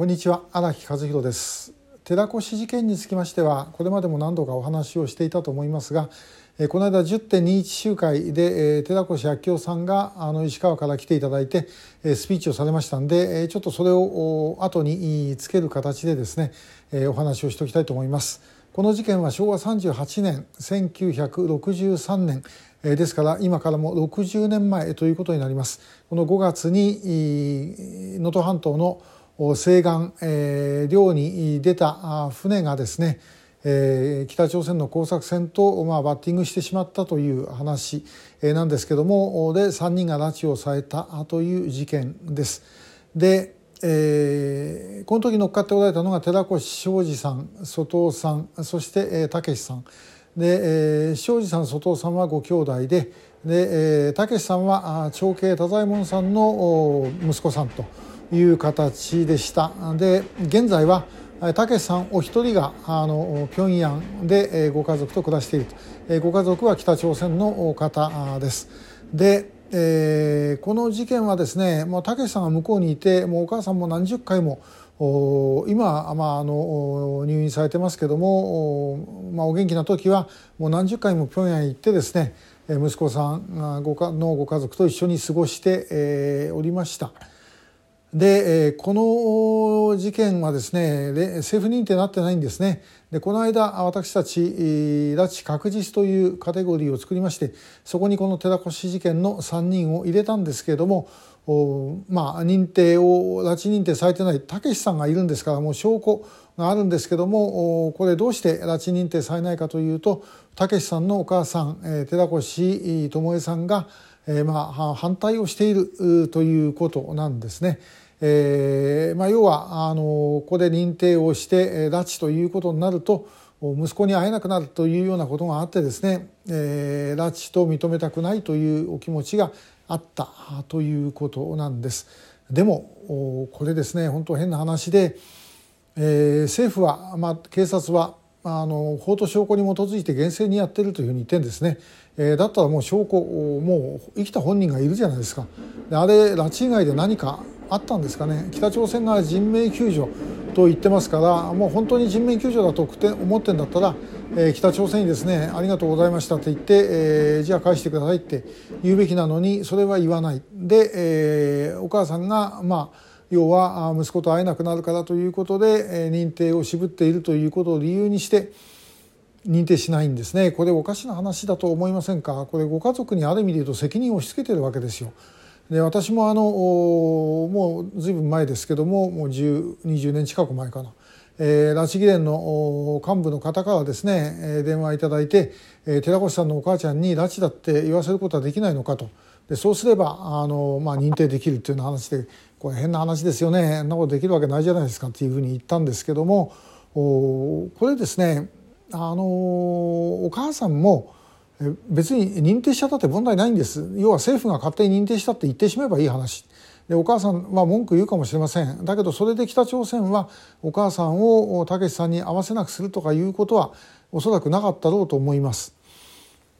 こんにちは荒木和弘です寺越事件につきましてはこれまでも何度かお話をしていたと思いますがこの間10.21集会で寺越明夫さんがあの石川から来ていただいてスピーチをされましたんでちょっとそれを後につける形でですねお話をしておきたいと思います。この事件は昭和38年1963年ですから今からも60年前ということになります。この5月に能登半島の西岸、えー、漁に出た船がですね、えー、北朝鮮の工作船と、まあ、バッティングしてしまったという話なんですけどもで3人が拉致をされたという事件です。で、えー、この時乗っかっておられたのが寺越昌司さん外尾さんそしてたけしさんで、えー、昌司さん外尾さんはご兄弟ででたけしさんは長兄太左衛門さんの息子さんと。いう形でした。で現在はたけしさんお一人があの平壌でご家族と暮らしていると。ご家族は北朝鮮の方です。で、えー、この事件はですねたけしさんが向こうにいてもうお母さんも何十回も今、まあ、あの入院されてますけども、まあ、お元気な時はもう何十回も平壌へ行ってですね息子さんのご家族と一緒に過ごして、え、おりました。でこの事件はですね政府認定になってないんですね。でこの間私たち拉致確実というカテゴリーを作りましてそこにこの寺越事件の3人を入れたんですけれどもまあ認定を拉致認定されてないたけしさんがいるんですからもう証拠があるんですけどもこれどうして拉致認定されないかというとたけしさんのお母さん寺越智恵さんがえ、まあ反対をしているということなんですね。えーまあ、要はあのここで認定をして拉致ということになると息子に会えなくなるというようなことがあってですね、えー、拉致と認めたくないというお気持ちがあったということなんです。でもこれですね本当変な話で、えー、政府は、まあ、警察はあの法と証拠に基づいて厳正にやってるというふうに言ってんですね、えー、だったらもう証拠もう生きた本人がいるじゃないですか。であれ拉致以外で何かあったんですかね。北朝鮮が人命救助と言ってますからもう本当に人命救助だと思ってんだったら、え、北朝鮮にですねありがとうございましたと言って、え、じゃあ返してくださいって言うべきなのにそれは言わない。で、え、お母さんがまあ要は息子と会えなくなるからということで認定を渋っているということを理由にして認定しないんですね。これおかしな話だと思いませんか？これご家族にある意味で言うと責任を押し付けてるわけですよ。で私もあのもう随分前ですけどももう1020年近く前かな、拉致議連の幹部の方からですね、電話いただいて、寺越さんのお母ちゃんに拉致だって言わせることはできないのかと。でそうすればあの、まあ、認定できるっていうような話でこれ変な話ですよね。そんなことできるわけないじゃないですかっていうふうに言ったんですけどもこれですねあのお母さんも別に認定しちゃったって問題ないんです。要は政府が勝手に認定したって言ってしまえばいい話。でお母さんは文句言うかもしれませんだけどそれで北朝鮮はお母さんをたけしさんに会わせなくするとかいうことはおそらくなかったろうと思います。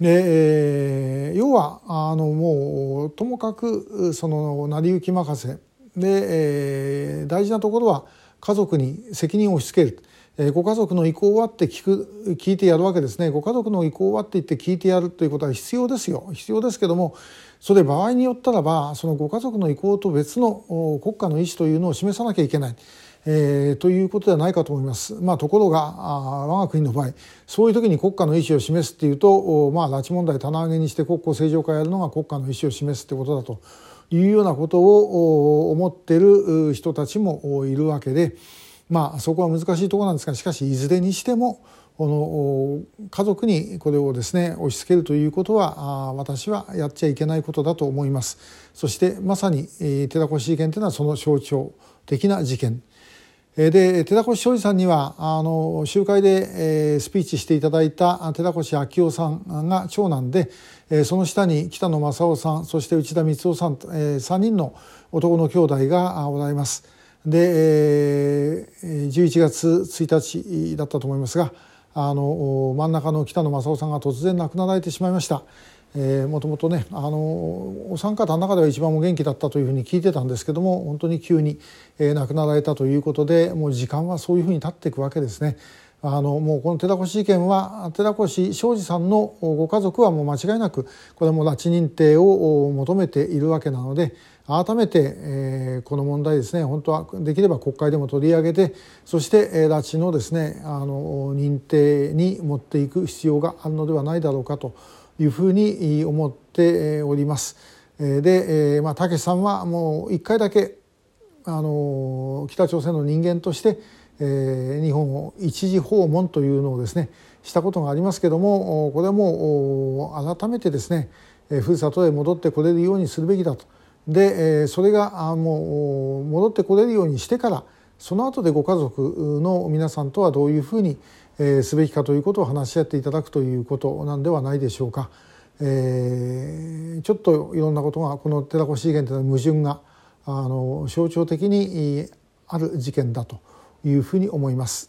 で、要はあのもうともかくその成り行き任せで、えー、大事なところは家族に責任を押し付ける。ご家族の意向はって聞く聞いてやるわけですねご家族の意向はって言って聞いてやるということは必要ですよ必要ですけどもそれ場合によったらばそのご家族の意向と別の国家の意思というのを示さなきゃいけない。えー、ということではないかと思います。まあ、ところが我が国の場合そういう時に国家の意思を示すっていうと、まあ、拉致問題棚上げにして国交正常化やるのが国家の意思を示すってことだというようなことを思ってる人たちもいるわけで、まあ、そこは難しいところなんですがしかしいずれにしてもこの家族にこれをですね押し付けるということは私はやっちゃいけないことだと思います。そしてまさに寺越事件というのはその象徴的な事件で寺越昌司さんにはあの集会で、えー、スピーチしていただいた寺越昭夫さんが長男で、えー、その下に北野正夫さんそして内田光夫さん、えー、3人の男の兄弟がおられます。で、えー、11月1日だったと思いますがあの真ん中の北野正夫さんが突然亡くなられてしまいました。もともとねあのお三方の中では一番お元気だったというふうに聞いてたんですけども本当に急に、えー、亡くなられたということでもう時間はそういうふうに経っていくわけですね。あのもうこの寺越事件は寺越庄司さんのご家族はもう間違いなくこれも拉致認定を求めているわけなので改めて、えー、この問題ですね本当はできれば国会でも取り上げてそして、えー、拉致のですねあの認定に持っていく必要があるのではないだろうかというふうに思っております。で、えー、まあ、たけしさんはもう一回だけあの北朝鮮の人間としてえー、日本を一時訪問というのをですねしたことがありますけどもこれはもう改めてですねふるさとへ戻ってこれるようにするべきだとでそれがもう戻ってこれるようにしてからその後でご家族の皆さんとはどういうふうにすべきかということを話し合っていただくということなんではないでしょうか。えー、ちょっといろんなことがこの寺越事件というのは矛盾があの象徴的にある事件だというふうに思います。